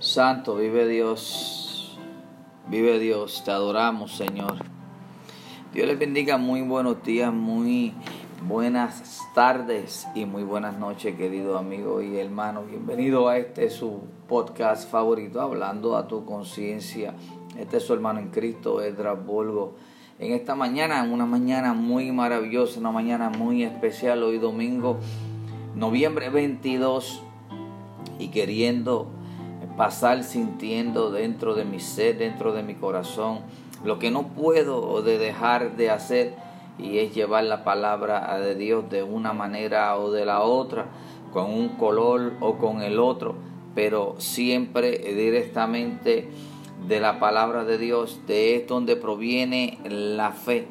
Santo, vive Dios, vive Dios, te adoramos Señor. Dios les bendiga, muy buenos días, muy buenas tardes y muy buenas noches, querido amigo y hermano. Bienvenido a este su podcast favorito, hablando a tu conciencia. Este es su hermano en Cristo, Edras Volgo. En esta mañana, una mañana muy maravillosa, una mañana muy especial, hoy domingo, noviembre 22, y queriendo pasar sintiendo dentro de mi ser, dentro de mi corazón, lo que no puedo de dejar de hacer y es llevar la palabra de Dios de una manera o de la otra, con un color o con el otro, pero siempre directamente de la palabra de Dios, de es donde proviene la fe.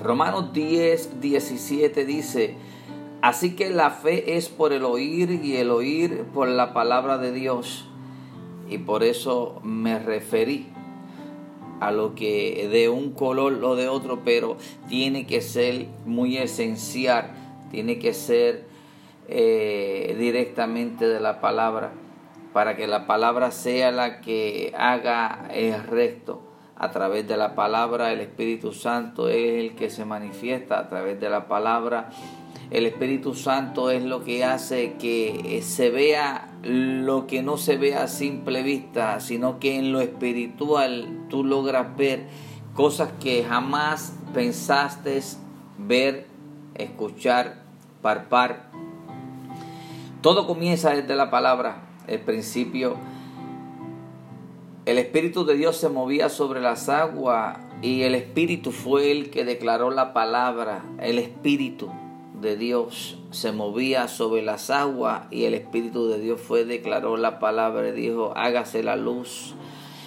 Romanos 10, 17 dice, Así que la fe es por el oír y el oír por la palabra de Dios. Y por eso me referí a lo que de un color o de otro, pero tiene que ser muy esencial, tiene que ser eh, directamente de la palabra, para que la palabra sea la que haga el resto. A través de la palabra el Espíritu Santo es el que se manifiesta, a través de la palabra el Espíritu Santo es lo que hace que se vea lo que no se vea a simple vista, sino que en lo espiritual tú logras ver cosas que jamás pensaste ver, escuchar, parpar. Todo comienza desde la palabra. El principio, el Espíritu de Dios se movía sobre las aguas y el Espíritu fue el que declaró la palabra. El Espíritu de Dios se movía sobre las aguas y el Espíritu de Dios fue, declaró la palabra y dijo, hágase la luz.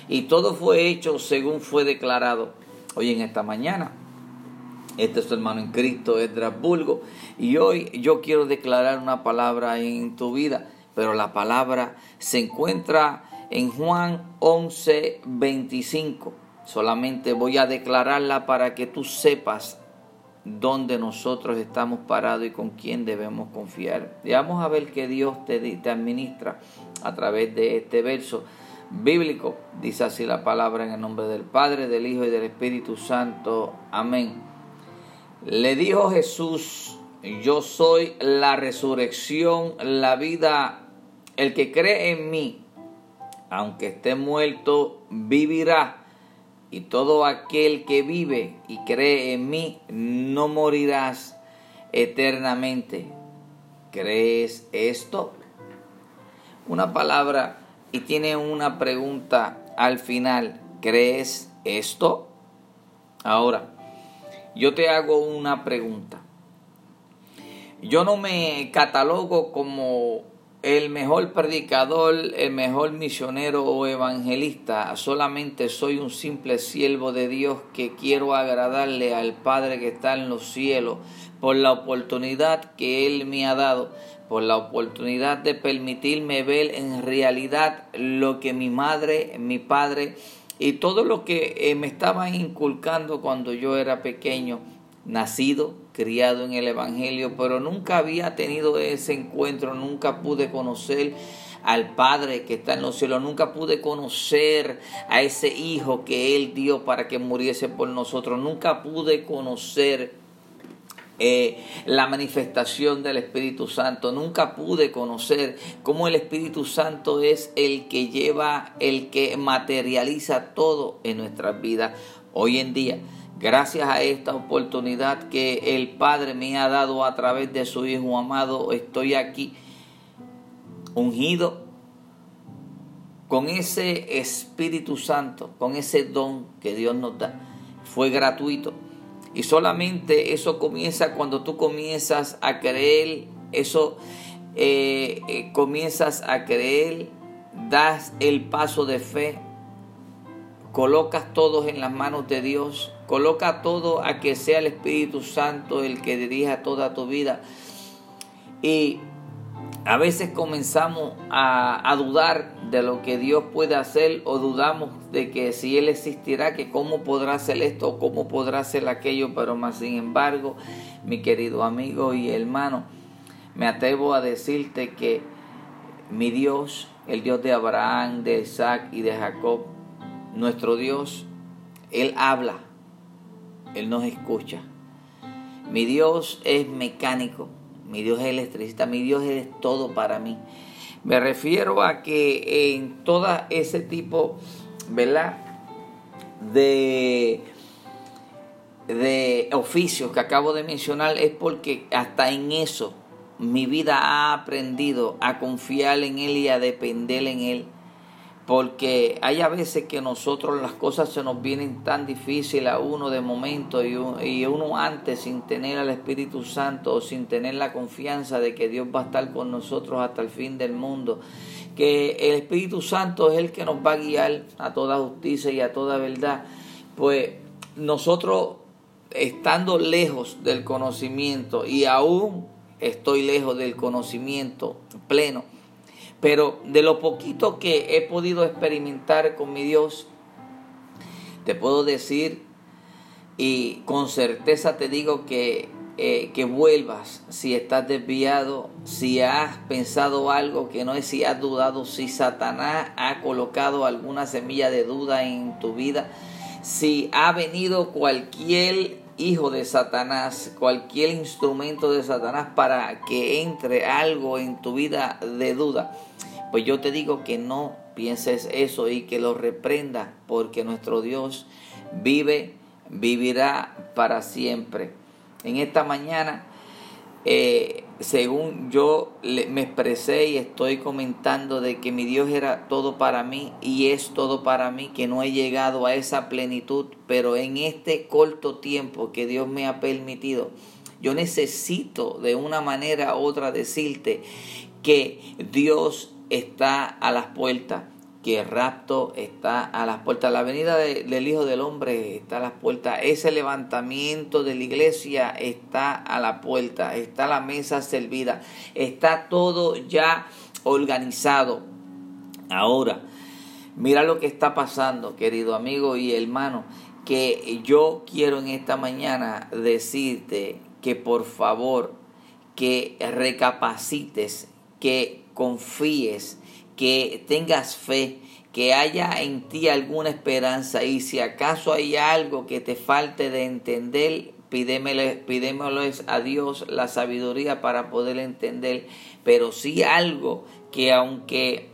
Y todo fue hecho según fue declarado hoy en esta mañana. Este es tu hermano en Cristo, Edrasburgo. Y hoy yo quiero declarar una palabra en tu vida, pero la palabra se encuentra en Juan 11, 25. Solamente voy a declararla para que tú sepas dónde nosotros estamos parados y con quién debemos confiar. Y vamos a ver que Dios te, te administra a través de este verso bíblico. Dice así la palabra en el nombre del Padre, del Hijo y del Espíritu Santo. Amén. Le dijo Jesús, yo soy la resurrección, la vida. El que cree en mí, aunque esté muerto, vivirá y todo aquel que vive y cree en mí no morirás eternamente. ¿Crees esto? Una palabra y tiene una pregunta al final. ¿Crees esto? Ahora, yo te hago una pregunta. Yo no me catalogo como el mejor predicador, el mejor misionero o evangelista. Solamente soy un simple siervo de Dios que quiero agradarle al Padre que está en los cielos por la oportunidad que Él me ha dado, por la oportunidad de permitirme ver en realidad lo que mi madre, mi padre y todo lo que eh, me estaban inculcando cuando yo era pequeño, nacido criado en el Evangelio, pero nunca había tenido ese encuentro, nunca pude conocer al Padre que está en los cielos, nunca pude conocer a ese Hijo que Él dio para que muriese por nosotros, nunca pude conocer eh, la manifestación del Espíritu Santo. Nunca pude conocer cómo el Espíritu Santo es el que lleva, el que materializa todo en nuestras vidas. Hoy en día Gracias a esta oportunidad que el Padre me ha dado a través de su Hijo amado, estoy aquí ungido con ese Espíritu Santo, con ese don que Dios nos da. Fue gratuito. Y solamente eso comienza cuando tú comienzas a creer, eso eh, eh, comienzas a creer, das el paso de fe, colocas todos en las manos de Dios, coloca todo a que sea el Espíritu Santo el que dirija toda tu vida. Y a veces comenzamos a, dudar de lo que Dios puede hacer o dudamos de que si Él existirá, que cómo podrá hacer esto cómo podrá hacer aquello, pero más sin embargo, mi querido amigo y hermano, me atrevo a decirte que mi Dios, el Dios de Abraham, de Isaac y de Jacob, nuestro Dios, Él habla, Él nos escucha. Mi Dios es mecánico, mi Dios es electricista, mi Dios es todo para mí. Me refiero a que en todo ese tipo, ¿verdad? De, de oficios que acabo de mencionar es porque hasta en eso mi vida ha aprendido a confiar en Él y a depender en Él. Porque hay a veces que nosotros las cosas se nos vienen tan difíciles a uno de momento y uno antes sin tener al Espíritu Santo o sin tener la confianza de que Dios va a estar con nosotros hasta el fin del mundo. Que el Espíritu Santo es el que nos va a guiar a toda justicia y a toda verdad. Pues nosotros estando lejos del conocimiento y aún estoy lejos del conocimiento pleno. Pero de lo poquito que he podido experimentar con mi Dios, te puedo decir y con certeza te digo que, eh, que vuelvas si estás desviado, si has pensado algo que no es, si has dudado, si Satanás ha colocado alguna semilla de duda en tu vida, si ha venido cualquier hijo de Satanás, cualquier instrumento de Satanás para que entre algo en tu vida de duda, pues yo te digo que no pienses eso y que lo reprenda, porque nuestro Dios vive, vivirá para siempre. En esta mañana eh, según yo me expresé y estoy comentando de que mi Dios era todo para mí y es todo para mí, que no he llegado a esa plenitud, pero en este corto tiempo que Dios me ha permitido, yo necesito de una manera u otra decirte que Dios está a las puertas que el rapto está a las puertas, la venida del Hijo del Hombre está a las puertas, ese levantamiento de la iglesia está a la puerta, está la mesa servida, está todo ya organizado. Ahora, mira lo que está pasando, querido amigo y hermano, que yo quiero en esta mañana decirte que por favor, que recapacites, que confíes, que tengas fe, que haya en ti alguna esperanza. Y si acaso hay algo que te falte de entender, pidémosle, a Dios la sabiduría para poder entender, pero si algo que aunque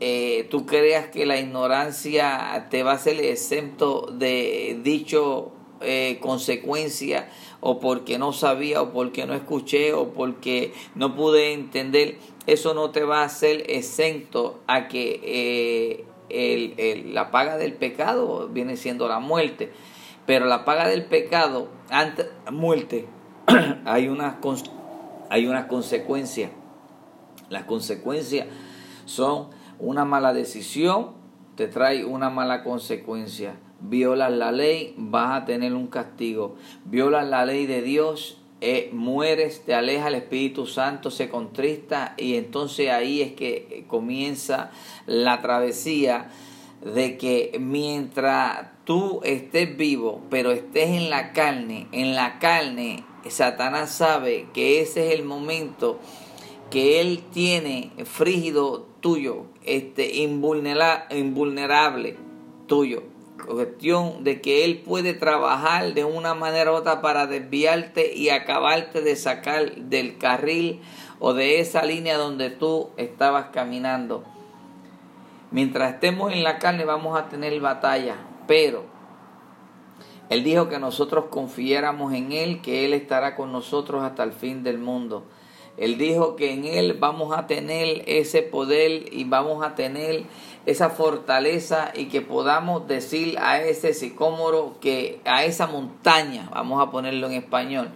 eh, tú creas que la ignorancia te va a ser exento de dicho eh, consecuencia o porque no sabía o porque no escuché o porque no pude entender, eso no te va a hacer exento a que eh, la paga del pecado viene siendo la muerte. Pero la paga del pecado, antes muerte, hay una, hay una consecuencia. Las consecuencias son una mala decisión, te trae una mala consecuencia violas la ley, vas a tener un castigo. Violas la ley de Dios, eh, mueres, te aleja el Espíritu Santo, se contrista y entonces ahí es que comienza la travesía de que mientras tú estés vivo, pero estés en la carne, en la carne, Satanás sabe que ese es el momento que él tiene frígido tuyo, este invulnerable tuyo cuestión de que Él puede trabajar de una manera u otra para desviarte y acabarte de sacar del carril o de esa línea donde tú estabas caminando. Mientras estemos en la carne vamos a tener batalla, pero Él dijo que nosotros confiáramos en Él, que Él estará con nosotros hasta el fin del mundo. Él dijo que en Él vamos a tener ese poder y vamos a tener esa fortaleza y que podamos decir a ese sicómoro que a esa montaña, vamos a ponerlo en español,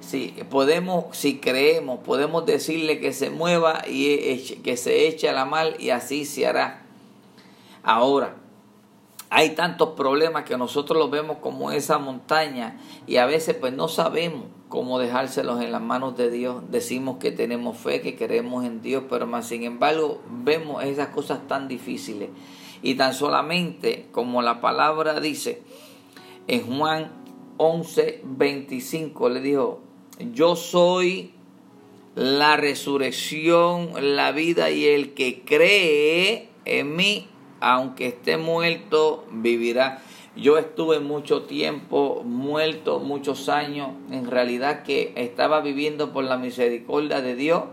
si podemos, si creemos, podemos decirle que se mueva y que se eche a la mal y así se hará. Ahora, hay tantos problemas que nosotros los vemos como esa montaña y a veces pues no sabemos cómo dejárselos en las manos de Dios. Decimos que tenemos fe, que creemos en Dios, pero más sin embargo vemos esas cosas tan difíciles. Y tan solamente como la palabra dice en Juan 11, 25, le dijo, yo soy la resurrección, la vida y el que cree en mí, aunque esté muerto, vivirá. Yo estuve mucho tiempo muerto, muchos años, en realidad que estaba viviendo por la misericordia de Dios,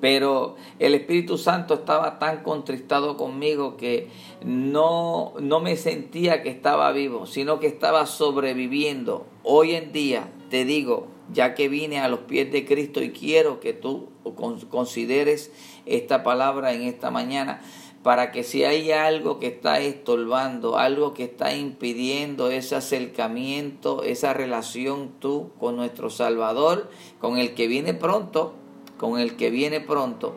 pero el Espíritu Santo estaba tan contristado conmigo que no, no me sentía que estaba vivo, sino que estaba sobreviviendo. Hoy en día te digo, ya que vine a los pies de Cristo y quiero que tú consideres esta palabra en esta mañana para que si hay algo que está estorbando, algo que está impidiendo ese acercamiento, esa relación tú con nuestro Salvador, con el que viene pronto, con el que viene pronto,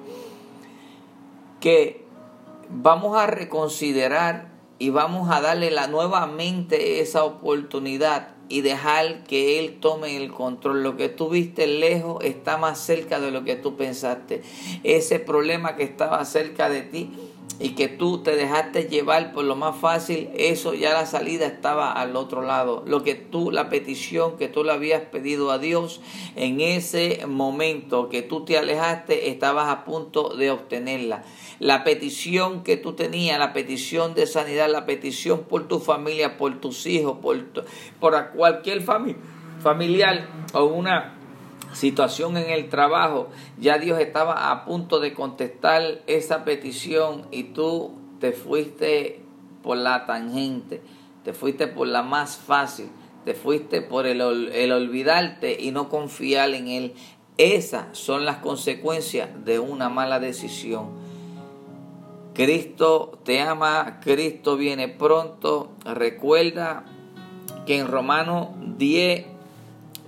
que vamos a reconsiderar y vamos a darle la nuevamente esa oportunidad y dejar que Él tome el control. Lo que tú viste lejos está más cerca de lo que tú pensaste. Ese problema que estaba cerca de ti y que tú te dejaste llevar por lo más fácil, eso ya la salida estaba al otro lado. Lo que tú, la petición que tú le habías pedido a Dios en ese momento que tú te alejaste, estabas a punto de obtenerla la petición que tú tenías, la petición de sanidad, la petición por tu familia, por tus hijos, por, por cualquier familiar o una situación en el trabajo, ya Dios estaba a punto de contestar esa petición y tú te fuiste por la tangente, te fuiste por la más fácil, te fuiste por el, olvidarte y no confiar en Él. Esas son las consecuencias de una mala decisión. Cristo te ama, Cristo viene pronto. Recuerda que en Romanos 10,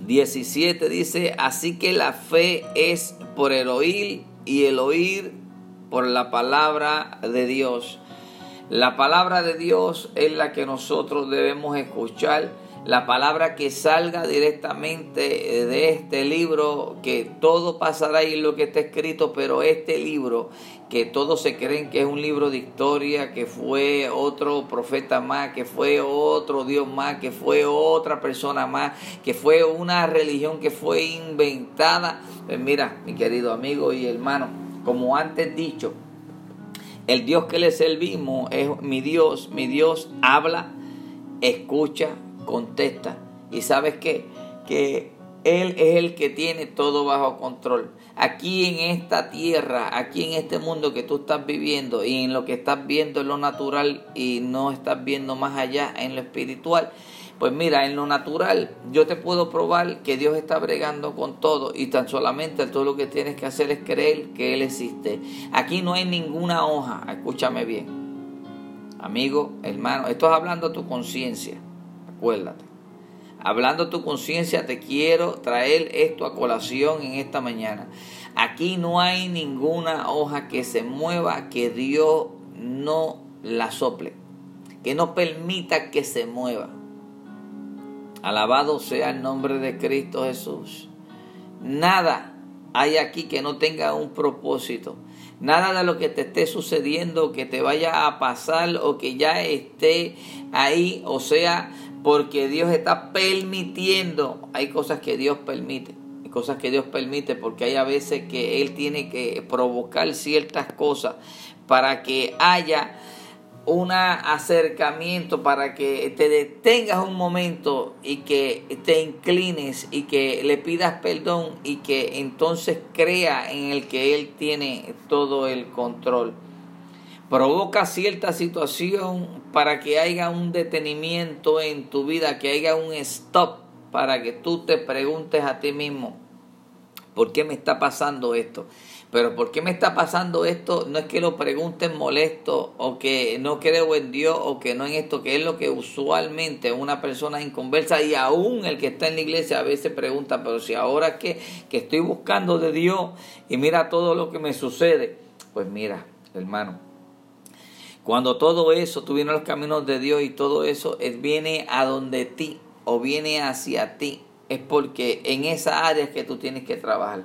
17 dice, así que la fe es por el oír y el oír por la palabra de Dios. La palabra de Dios es la que nosotros debemos escuchar la palabra que salga directamente de este libro, que todo pasará y lo que está escrito, pero este libro, que todos se creen que es un libro de historia, que fue otro profeta más, que fue otro Dios más, que fue otra persona más, que fue una religión que fue inventada. Pues mira, mi querido amigo y hermano, como antes dicho, el Dios que le servimos es mi Dios, mi Dios habla, escucha, contesta. ¿Y sabes qué? Que Él es el que tiene todo bajo control. Aquí en esta tierra, aquí en este mundo que tú estás viviendo y en lo que estás viendo en lo natural y no estás viendo más allá en lo espiritual, pues mira, en lo natural yo te puedo probar que Dios está bregando con todo y tan solamente todo lo que tienes que hacer es creer que Él existe. Aquí no hay ninguna hoja, escúchame bien. Amigo, hermano, esto es hablando a tu conciencia. Acuérdate. Hablando tu conciencia, te quiero traer esto a colación en esta mañana. Aquí no hay ninguna hoja que se mueva que Dios no la sople, que no permita que se mueva. Alabado sea el nombre de Cristo Jesús. Nada hay aquí que no tenga un propósito. Nada de lo que te esté sucediendo, que te vaya a pasar o que ya esté ahí, o sea, porque Dios está permitiendo, hay cosas que Dios permite, hay cosas que Dios permite porque hay a veces que Él tiene que provocar ciertas cosas para que haya un acercamiento para que te detengas un momento y que te inclines y que le pidas perdón y que entonces crea en el que Él tiene todo el control provoca cierta situación para que haya un detenimiento en tu vida, que haya un stop para que tú te preguntes a ti mismo, ¿por qué me está pasando esto? Pero ¿por qué me está pasando esto? No es que lo pregunten molesto o que no creo en Dios o que no en esto, que es lo que usualmente una persona inconversa y aún el que está en la iglesia a veces pregunta, pero si ahora que, que estoy buscando de Dios y mira todo lo que me sucede, pues mira, hermano, cuando todo eso, tú vienes a los caminos de Dios y todo eso viene a donde ti o viene hacia ti, es porque en esa área es que tú tienes que trabajar.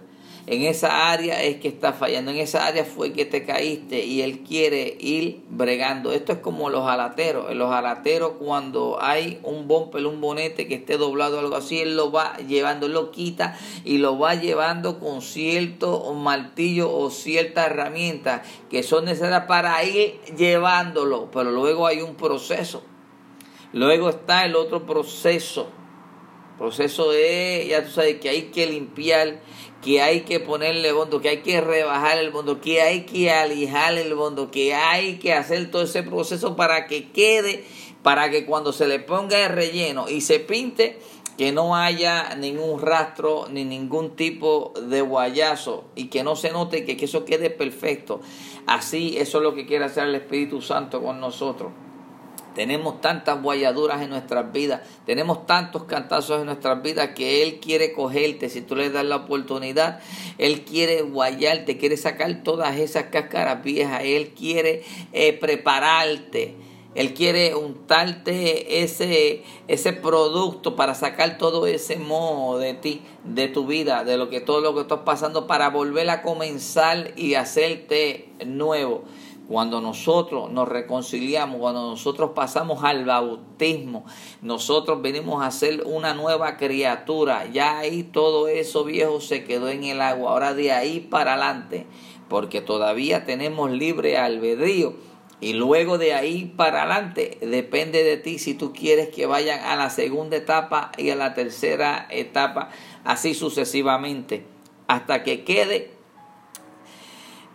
En esa área es que está fallando, en esa área fue que te caíste y Él quiere ir bregando. Esto es como los alateros. Los alateros cuando hay un bumper, un bonete que esté doblado o algo así, Él lo va llevando, lo quita y lo va llevando con cierto martillo o cierta herramienta que son necesarias para ir llevándolo. Pero luego hay un proceso. Luego está el otro proceso proceso de, ya tú sabes, que hay que limpiar, que hay que ponerle bondo, que hay que rebajar el bondo, que hay que alijar el bondo, que hay que hacer todo ese proceso para que quede, para que cuando se le ponga el relleno y se pinte, que no haya ningún rastro ni ningún tipo de guayazo y que no se note que, que eso quede perfecto. Así, eso es lo que quiere hacer el Espíritu Santo con nosotros. Tenemos tantas guayaduras en nuestras vidas, tenemos tantos cantazos en nuestras vidas que Él quiere cogerte si tú le das la oportunidad. Él quiere guayarte, quiere sacar todas esas cáscaras viejas, Él quiere eh, prepararte. Él quiere untarte ese, ese producto para sacar todo ese moho de ti, de tu vida, de lo que todo lo que estás pasando, para volver a comenzar y hacerte nuevo. Cuando nosotros nos reconciliamos, cuando nosotros pasamos al bautismo, nosotros venimos a ser una nueva criatura. Ya ahí todo eso viejo se quedó en el agua. Ahora de ahí para adelante, porque todavía tenemos libre albedrío. Y luego de ahí para adelante depende de ti si tú quieres que vayan a la segunda etapa y a la tercera etapa, así sucesivamente, hasta que quede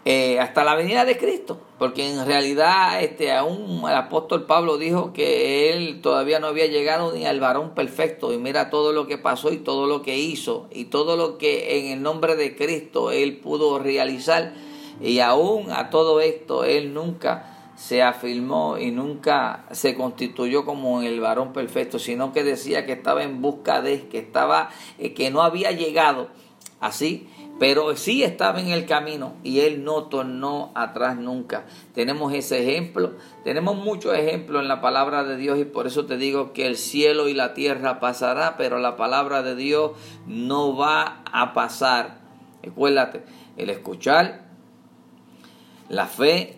eh, hasta la venida de Cristo, porque en realidad este, aún el apóstol Pablo dijo que él todavía no había llegado ni al varón perfecto y mira todo lo que pasó y todo lo que hizo y todo lo que en el nombre de Cristo él pudo realizar y aún a todo esto él nunca se afirmó y nunca se constituyó como el varón perfecto, sino que decía que estaba en busca de, que estaba, eh, que no había llegado. Así pero sí estaba en el camino y él no tornó atrás nunca. Tenemos ese ejemplo, tenemos muchos ejemplos en la palabra de Dios y por eso te digo que el cielo y la tierra pasará, pero la palabra de Dios no va a pasar. Recuérdate, el escuchar la fe,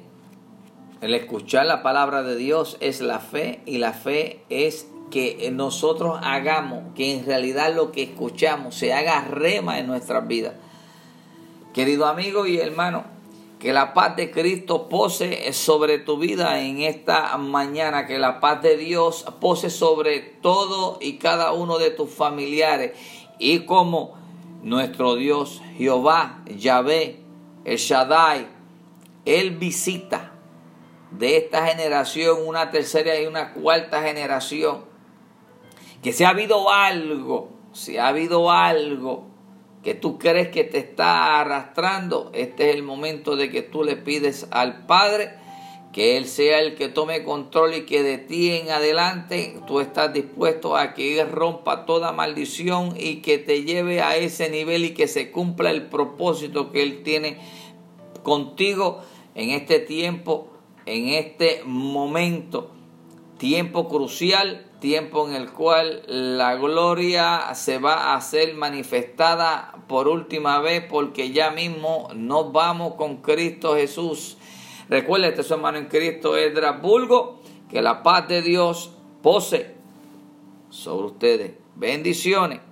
el escuchar la palabra de Dios es la fe y la fe es que nosotros hagamos, que en realidad lo que escuchamos se haga rema en nuestras vidas. Querido amigo y hermano, que la paz de Cristo pose sobre tu vida en esta mañana, que la paz de Dios pose sobre todo y cada uno de tus familiares. Y como nuestro Dios Jehová, Yahvé, el Shaddai, Él visita de esta generación una tercera y una cuarta generación. Que si ha habido algo, si ha habido algo que tú crees que te está arrastrando, este es el momento de que tú le pides al Padre que Él sea el que tome control y que de ti en adelante tú estás dispuesto a que Él rompa toda maldición y que te lleve a ese nivel y que se cumpla el propósito que Él tiene contigo en este tiempo, en este momento, tiempo crucial tiempo en el cual la gloria se va a ser manifestada por última vez porque ya mismo nos vamos con Cristo Jesús. Recuerde, este su hermano en Cristo es Bulgo, que la paz de Dios pose sobre ustedes. Bendiciones.